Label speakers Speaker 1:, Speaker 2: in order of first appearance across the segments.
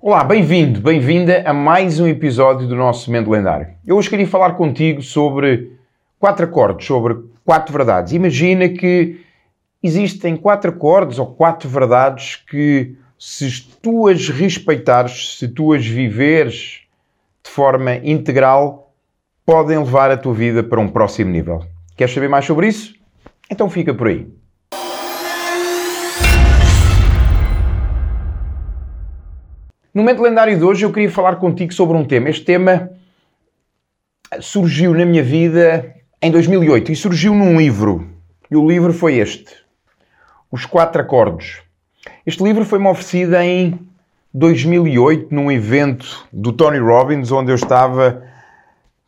Speaker 1: Olá, bem-vindo, bem-vinda a mais um episódio do nosso Momento Lendário. Eu hoje queria falar contigo sobre quatro acordes, sobre quatro verdades. Imagina que existem quatro acordes ou quatro verdades que, se tu as respeitares, se tu as viveres de forma integral, podem levar a tua vida para um próximo nível. Queres saber mais sobre isso? Então fica por aí. No momento lendário de hoje eu queria falar contigo sobre um tema. Este tema surgiu na minha vida em 2008 e surgiu num livro. E o livro foi este: Os Quatro Acordes. Este livro foi-me oferecido em 2008 num evento do Tony Robbins, onde eu estava,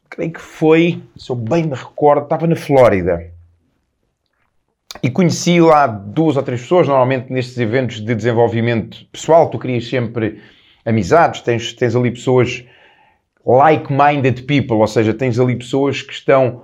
Speaker 1: creio que foi, se eu bem me recordo, estava na Flórida. E conheci lá duas ou três pessoas, normalmente nestes eventos de desenvolvimento pessoal, tu querias sempre amizades, tens, tens ali pessoas like-minded people, ou seja, tens ali pessoas que estão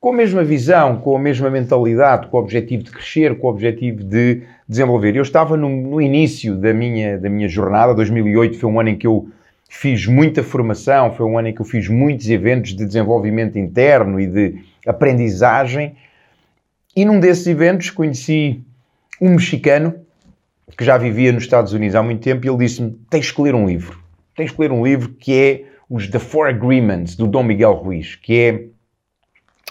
Speaker 1: com a mesma visão, com a mesma mentalidade, com o objetivo de crescer, com o objetivo de desenvolver. Eu estava no, no início da minha, da minha jornada, 2008 foi um ano em que eu fiz muita formação, foi um ano em que eu fiz muitos eventos de desenvolvimento interno e de aprendizagem. E num desses eventos conheci um mexicano que já vivia nos Estados Unidos há muito tempo, e ele disse-me: tens que ler um livro. Tens que ler um livro que é os The Four Agreements, do Dom Miguel Ruiz, que é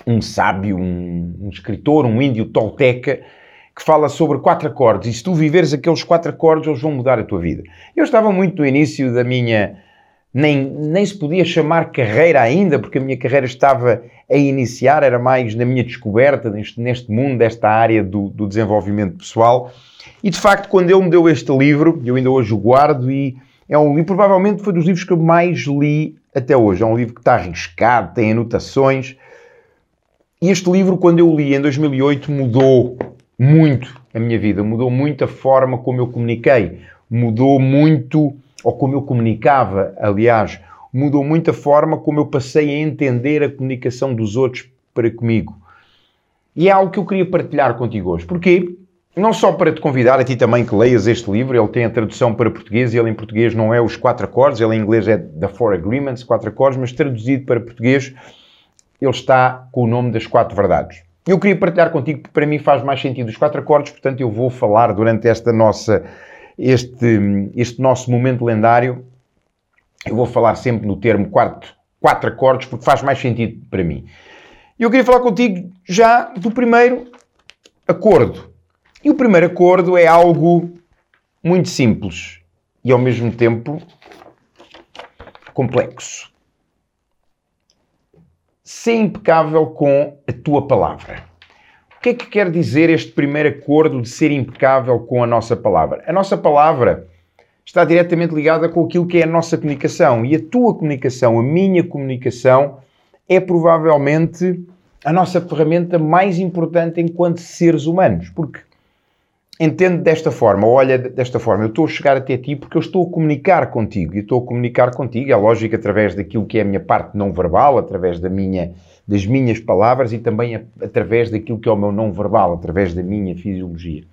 Speaker 1: um sábio, um, um escritor, um índio tolteca, que fala sobre quatro acordes. E se tu viveres aqueles quatro acordes, eles vão mudar a tua vida. Eu estava muito no início da minha. Nem, nem se podia chamar carreira ainda, porque a minha carreira estava a iniciar, era mais na minha descoberta neste, neste mundo, desta área do, do desenvolvimento pessoal. E de facto, quando ele me deu este livro, eu ainda hoje o guardo e é um livro, provavelmente foi dos livros que eu mais li até hoje. É um livro que está arriscado, tem anotações. E este livro, quando eu li em 2008, mudou muito a minha vida, mudou muito a forma como eu comuniquei, mudou muito, ou como eu comunicava, aliás, mudou muito a forma como eu passei a entender a comunicação dos outros para comigo. E é algo que eu queria partilhar contigo hoje. Porquê? não só para te convidar a ti também que leias este livro, ele tem a tradução para português e ele em português não é os quatro acordes, ele em inglês é The Four Agreements, quatro acordes, mas traduzido para português ele está com o nome das quatro verdades. Eu queria partilhar contigo porque para mim faz mais sentido os quatro acordes, portanto eu vou falar durante esta nossa, este, este nosso momento lendário, eu vou falar sempre no termo quatro, quatro acordes porque faz mais sentido para mim. Eu queria falar contigo já do primeiro acordo e o primeiro acordo é algo muito simples e ao mesmo tempo complexo. Ser impecável com a tua palavra. Que é que quer dizer este primeiro acordo de ser impecável com a nossa palavra? A nossa palavra está diretamente ligada com aquilo que é a nossa comunicação e a tua comunicação, a minha comunicação, é provavelmente a nossa ferramenta mais importante enquanto seres humanos, porque entende desta forma, olha desta forma, eu estou a chegar até ti porque eu estou a comunicar contigo, e estou a comunicar contigo, é lógico, através daquilo que é a minha parte não verbal, através da minha, das minhas palavras e também a, através daquilo que é o meu não verbal, através da minha fisiologia.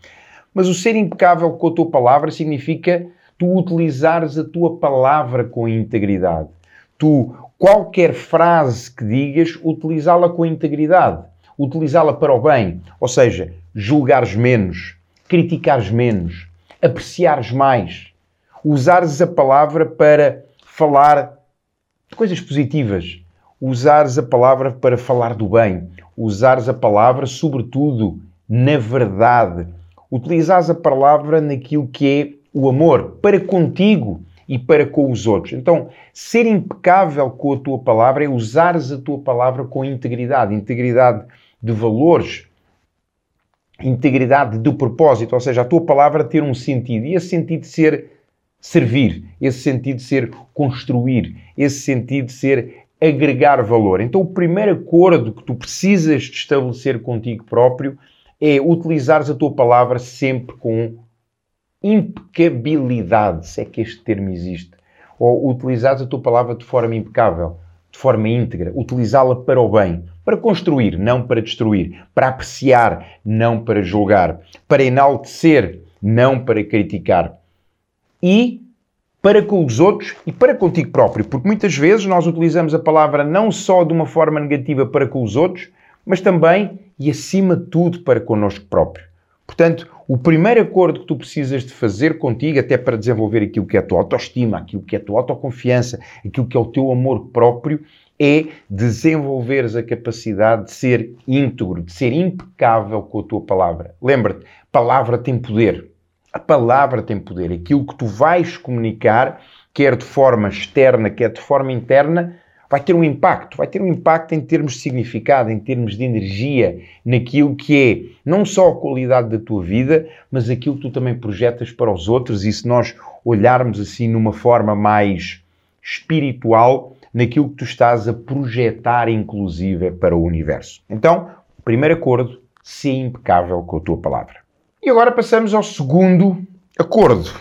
Speaker 1: Mas o ser impecável com a tua palavra significa tu utilizares a tua palavra com integridade. Tu, qualquer frase que digas, utilizá-la com integridade, utilizá-la para o bem, ou seja, julgares menos, criticares menos, apreciares mais, usares a palavra para falar de coisas positivas, usares a palavra para falar do bem, usares a palavra, sobretudo, na verdade, utilizares a palavra naquilo que é o amor para contigo e para com os outros. Então, ser impecável com a tua palavra é usares a tua palavra com integridade, integridade de valores, integridade do propósito, ou seja, a tua palavra ter um sentido, e esse sentido ser servir, esse sentido ser construir, esse sentido ser agregar valor. Então, o primeiro acordo que tu precisas de estabelecer contigo próprio é utilizares a tua palavra sempre com impecabilidade, se é que este termo existe, ou utilizares a tua palavra de forma impecável, de forma íntegra, utilizá-la para o bem, para construir, não para destruir, para apreciar, não para julgar, para enaltecer, não para criticar. E para com os outros e para contigo próprio, porque muitas vezes nós utilizamos a palavra não só de uma forma negativa para com os outros, mas também e acima de tudo para connosco próprio. Portanto, o primeiro acordo que tu precisas de fazer contigo, até para desenvolver aquilo que é a tua autoestima, aquilo que é a tua autoconfiança, aquilo que é o teu amor próprio, é desenvolveres a capacidade de ser íntegro, de ser impecável com a tua palavra. Lembra-te, palavra tem poder. A palavra tem poder. Aquilo que tu vais comunicar, quer de forma externa, quer de forma interna, vai ter um impacto. Vai ter um impacto em termos de significado, em termos de energia, naquilo que é não só a qualidade da tua vida, mas aquilo que tu também projetas para os outros. E se nós olharmos assim numa forma mais espiritual, naquilo que tu estás a projetar, inclusive, para o universo. Então, primeiro acordo, ser impecável com a tua palavra. E agora passamos ao segundo acordo,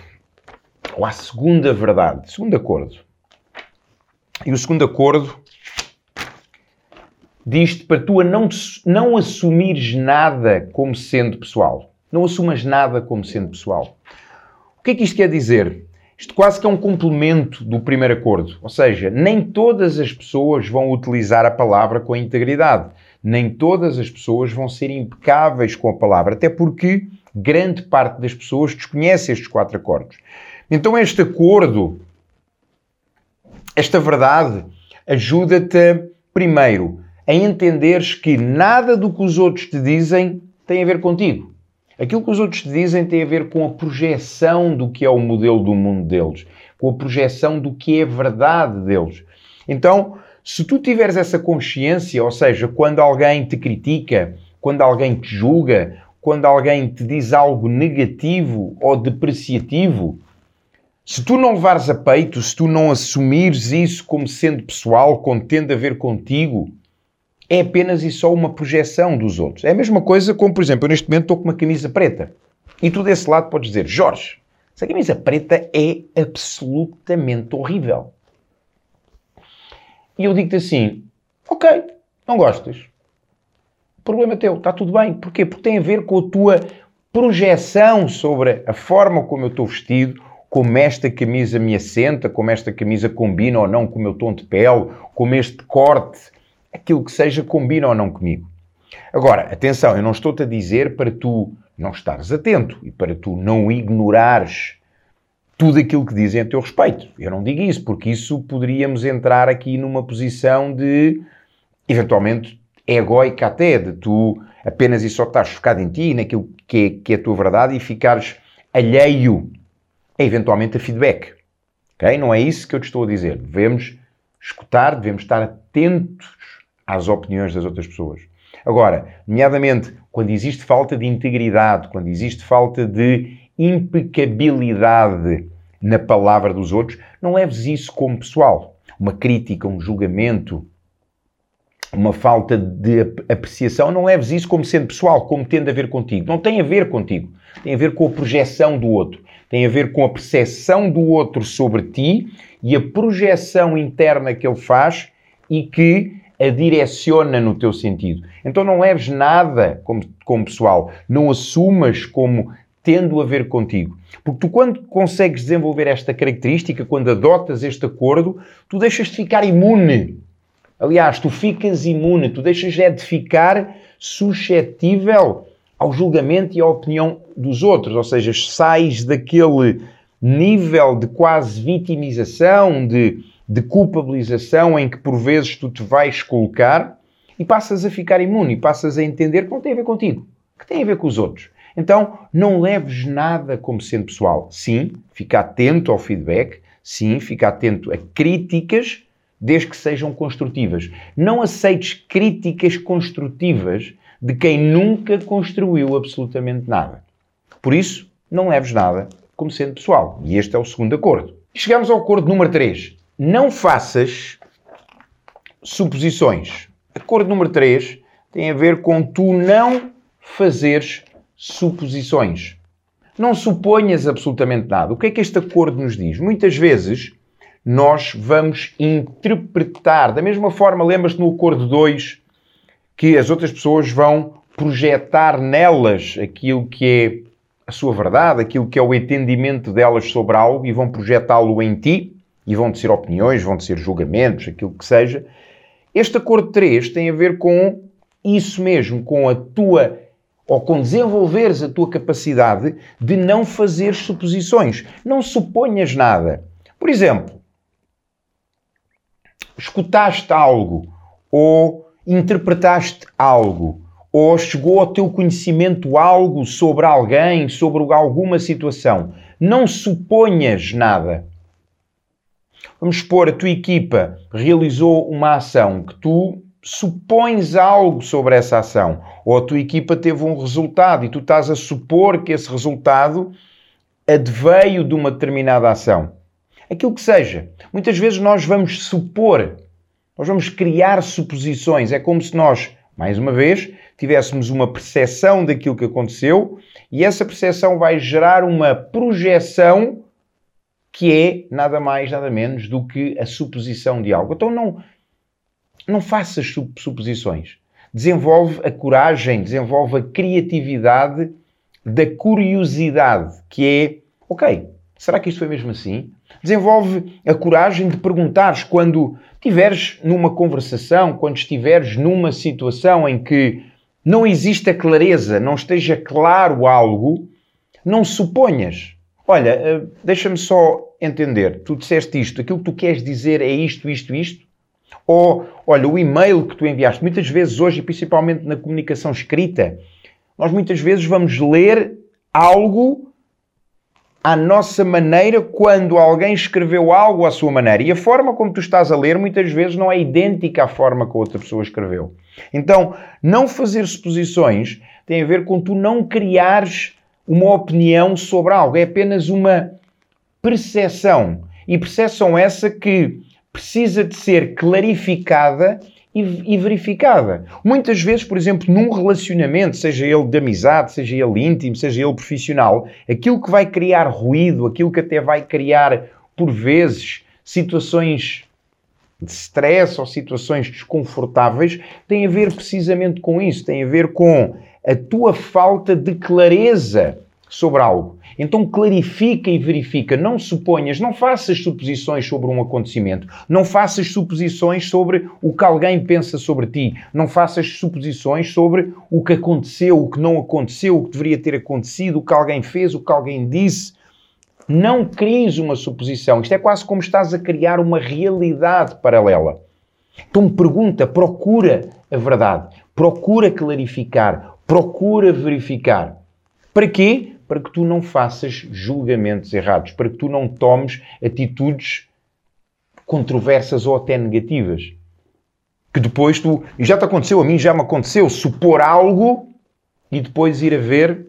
Speaker 1: ou à segunda verdade, segundo acordo. E o segundo acordo diz-te para tu não, não assumires nada como sendo pessoal. Não assumas nada como sendo pessoal. O que é que isto quer dizer? Isto quase que é um complemento do primeiro acordo. Ou seja, nem todas as pessoas vão utilizar a palavra com integridade. Nem todas as pessoas vão ser impecáveis com a palavra. Até porque grande parte das pessoas desconhece estes quatro acordos. Então, este acordo, esta verdade, ajuda-te, primeiro, a entenderes que nada do que os outros te dizem tem a ver contigo. Aquilo que os outros te dizem tem a ver com a projeção do que é o modelo do mundo deles, com a projeção do que é a verdade deles. Então, se tu tiveres essa consciência, ou seja, quando alguém te critica, quando alguém te julga, quando alguém te diz algo negativo ou depreciativo, se tu não levares a peito, se tu não assumires isso como sendo pessoal, como tendo a ver contigo, é apenas e só uma projeção dos outros. É a mesma coisa como, por exemplo, eu neste momento estou com uma camisa preta. E tu desse lado podes dizer, Jorge, essa camisa preta é absolutamente horrível. E eu digo-te assim, ok, não gostas. Problema é teu, está tudo bem. Porquê? Porque tem a ver com a tua projeção sobre a forma como eu estou vestido, como esta camisa me assenta, como esta camisa combina ou não com o meu tom de pele, como este corte aquilo que seja combina ou não comigo. Agora, atenção, eu não estou-te a dizer para tu não estares atento e para tu não ignorares tudo aquilo que dizem a teu respeito. Eu não digo isso, porque isso poderíamos entrar aqui numa posição de, eventualmente, egoica até, de tu apenas e só estás focado em ti, naquilo que é, que é a tua verdade e ficares alheio, eventualmente, a feedback. Okay? Não é isso que eu te estou a dizer. Devemos escutar, devemos estar atentos às opiniões das outras pessoas. Agora, nomeadamente, quando existe falta de integridade, quando existe falta de impecabilidade na palavra dos outros, não leves isso como pessoal. Uma crítica, um julgamento, uma falta de apreciação, não leves isso como sendo pessoal, como tendo a ver contigo. Não tem a ver contigo. Tem a ver com a projeção do outro. Tem a ver com a percepção do outro sobre ti e a projeção interna que ele faz e que a direciona no teu sentido. Então não leves nada como, como pessoal, não assumas como tendo a ver contigo. Porque tu, quando consegues desenvolver esta característica, quando adotas este acordo, tu deixas de ficar imune. Aliás, tu ficas imune, tu deixas é de ficar suscetível ao julgamento e à opinião dos outros. Ou seja, sais daquele nível de quase vitimização, de de culpabilização em que por vezes tu te vais colocar e passas a ficar imune, e passas a entender que não tem a ver contigo, que tem a ver com os outros. Então, não leves nada como sendo pessoal. Sim, fica atento ao feedback, sim, fica atento a críticas, desde que sejam construtivas. Não aceites críticas construtivas de quem nunca construiu absolutamente nada. Por isso, não leves nada como sendo pessoal. E este é o segundo acordo. Chegamos ao acordo número 3 não faças suposições. Acordo número 3 tem a ver com tu não fazeres suposições. Não suponhas absolutamente nada. O que é que este acordo nos diz? Muitas vezes nós vamos interpretar, da mesma forma, lembras-te no acordo 2 que as outras pessoas vão projetar nelas aquilo que é a sua verdade, aquilo que é o entendimento delas sobre algo e vão projetá-lo em ti e vão ser opiniões, vão ser julgamentos, aquilo que seja. Este acordo 3 tem a ver com isso mesmo, com a tua ou com desenvolveres a tua capacidade de não fazer suposições. Não suponhas nada. Por exemplo, escutaste algo ou interpretaste algo ou chegou ao teu conhecimento algo sobre alguém, sobre alguma situação. Não suponhas nada. Vamos supor, a tua equipa realizou uma ação que tu supões algo sobre essa ação, ou a tua equipa teve um resultado e tu estás a supor que esse resultado adveio de uma determinada ação. Aquilo que seja. Muitas vezes nós vamos supor, nós vamos criar suposições. É como se nós, mais uma vez, tivéssemos uma percepção daquilo que aconteceu e essa percepção vai gerar uma projeção que é nada mais, nada menos do que a suposição de algo. Então não, não faças suposições. Desenvolve a coragem, desenvolve a criatividade da curiosidade, que é, ok, será que isto foi mesmo assim? Desenvolve a coragem de perguntares quando estiveres numa conversação, quando estiveres numa situação em que não existe a clareza, não esteja claro algo, não suponhas. Olha, eh, deixa-me só entender. Tu disseste isto, aquilo que tu queres dizer é isto, isto, isto. Ou, olha, o e-mail que tu enviaste, muitas vezes hoje, principalmente na comunicação escrita, nós muitas vezes vamos ler algo à nossa maneira quando alguém escreveu algo à sua maneira. E a forma como tu estás a ler muitas vezes não é idêntica à forma que a outra pessoa escreveu. Então, não fazer suposições tem a ver com tu não criares uma opinião sobre algo. É apenas uma percepção. E percepção essa que precisa de ser clarificada e, e, verificada. Muitas vezes, por exemplo, num relacionamento, seja ele de amizade, seja ele íntimo, seja ele profissional, aquilo que vai criar ruído, aquilo que até vai criar, por vezes, situações de stress ou situações desconfortáveis, tem a ver precisamente com isso, tem a ver com a tua falta de clareza sobre algo. Então clarifica e verifica, não suponhas, não faças suposições sobre um acontecimento, não faças suposições sobre o que alguém pensa sobre ti, não faças suposições sobre o que aconteceu, o que não aconteceu, o que deveria ter acontecido, o que alguém fez, o que alguém disse. Não cries uma suposição. Isto é quase como estás a criar uma realidade paralela. Então pergunta, procura a verdade, procura clarificar, procura verificar. Para quê? Para que tu não faças julgamentos errados, para que tu não tomes atitudes controversas ou até negativas. Que depois tu. E já te aconteceu, a mim já me aconteceu, supor algo e depois ir a ver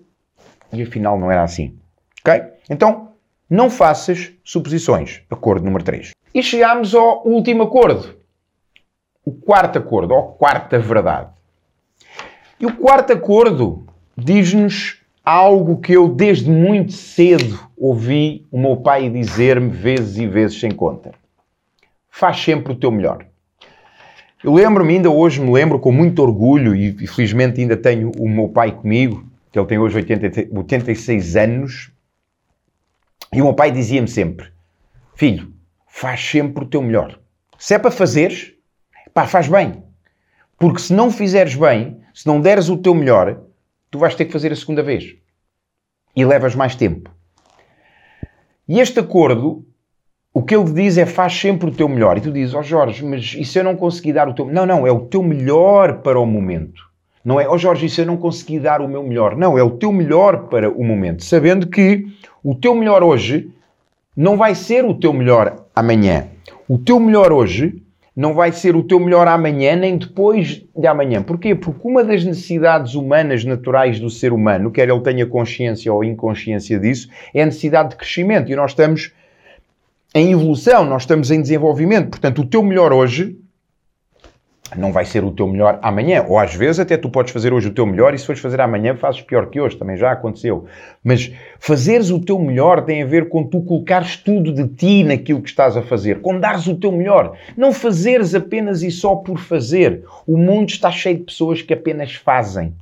Speaker 1: e afinal não era assim. Ok? Então, não faças suposições. Acordo número 3. E chegámos ao último acordo. O quarto acordo, ou quarta verdade. E o quarto acordo diz-nos algo que eu desde muito cedo ouvi o meu pai dizer-me vezes e vezes sem conta. Faz sempre o teu melhor. Eu lembro-me, ainda hoje me lembro com muito orgulho, e, e felizmente ainda tenho o meu pai comigo, que ele tem hoje 80, 86 anos, e o meu pai dizia-me sempre: Filho, faz sempre o teu melhor. Se é para fazeres, pá, faz bem. Porque se não fizeres bem, se não deres o teu melhor, tu vais ter que fazer a segunda vez. E levas mais tempo. E este acordo, o que ele diz é faz sempre o teu melhor. E tu dizes, ó oh Jorge, mas e se eu não conseguir dar o teu... Não, não, é o teu melhor para o momento. Não é, ó oh Jorge, e se eu não conseguir dar o meu melhor? Não, é o teu melhor para o momento. Sabendo que o teu melhor hoje não vai ser o teu melhor amanhã. O teu melhor hoje não vai ser o teu melhor amanhã nem depois de amanhã. Porquê? Porque uma das necessidades humanas naturais do ser humano, quer ele tenha consciência ou inconsciência disso, é a necessidade de crescimento. E nós estamos em evolução, nós estamos em desenvolvimento. Portanto, o teu melhor hoje não vai ser o teu melhor amanhã. Ou às vezes até tu podes fazer hoje o teu melhor e se fores fazer amanhã fazes pior que hoje, também já aconteceu. Mas fazeres o teu melhor tem a ver com tu colocares tudo de ti naquilo que estás a fazer, com dares o teu melhor. Não fazeres apenas e só por fazer. O mundo está cheio de pessoas que apenas fazem.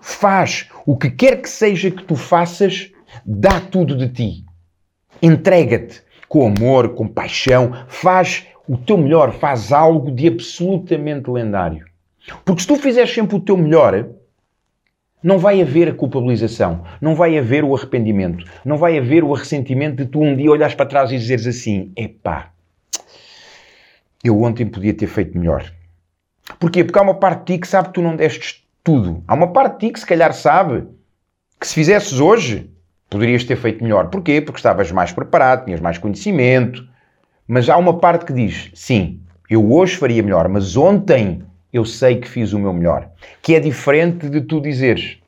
Speaker 1: Faz o que quer que seja que tu faças, dá tudo de ti. Entrega-te com amor, com paixão, faz o teu melhor, faz algo de absolutamente lendário. Porque se tu fizeres sempre o teu melhor, não vai haver a culpabilização, não vai haver o arrependimento, não vai haver o ressentimento de tu um dia olhares para trás e dizeres assim: epá, eu ontem podia ter feito melhor. Porquê? Porque há uma parte de ti que sabe que tu não deste tudo. Há uma parte de ti que se calhar sabe que se fizesses hoje, poderias ter feito melhor. Porquê? Porque estavas mais preparado, tinhas mais conhecimento. Mas há uma parte que diz: sim, eu hoje faria melhor, mas ontem eu sei que fiz o meu melhor. Que é diferente de tu dizeres: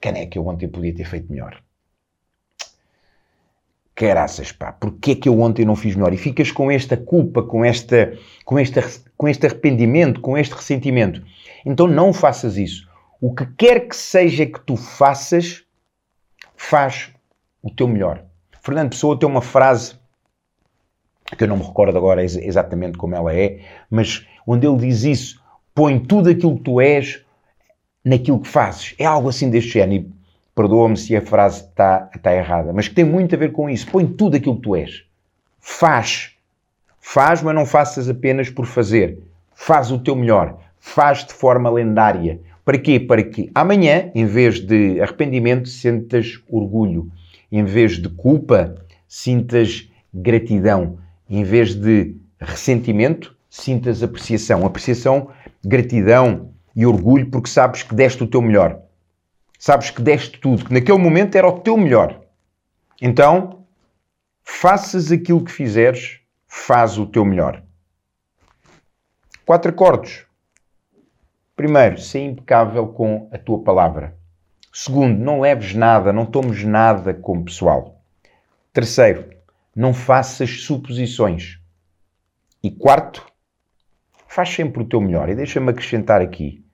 Speaker 1: Caneca, eu ontem podia ter feito melhor. Caraças, pá, porquê é que eu ontem não fiz melhor? E ficas com esta culpa, com, esta, com, esta, com este arrependimento, com este ressentimento. Então não faças isso. O que quer que seja que tu faças, faz o teu melhor. Fernando Pessoa tem uma frase que eu não me recordo agora exatamente como ela é, mas onde ele diz isso, põe tudo aquilo que tu és naquilo que fazes. É algo assim deste género. E perdoa-me se a frase está, está errada, mas que tem muito a ver com isso. Põe tudo aquilo que tu és. Faz. Faz, mas não faças apenas por fazer. Faz o teu melhor. Faz de forma lendária. Para quê? Para que amanhã, em vez de arrependimento, sintas orgulho. Em vez de culpa, sintas gratidão em vez de ressentimento, sintas apreciação. Apreciação, gratidão e orgulho porque sabes que deste o teu melhor. Sabes que deste tudo, que naquele momento era o teu melhor. Então, faças aquilo que fizeres, faz o teu melhor. Quatro acordos. Primeiro, ser impecável com a tua palavra. Segundo, não leves nada, não tomes nada como pessoal. Terceiro, não faças suposições. E quarto, faz sempre o teu melhor. E deixa-me acrescentar aqui: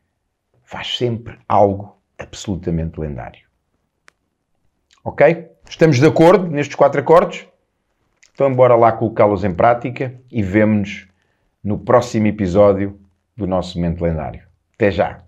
Speaker 1: faz sempre algo absolutamente lendário. Ok? Estamos de acordo nestes quatro acordes? Então, bora lá colocá-los em prática e vemo-nos no próximo episódio do nosso Mente Lendário. Até já!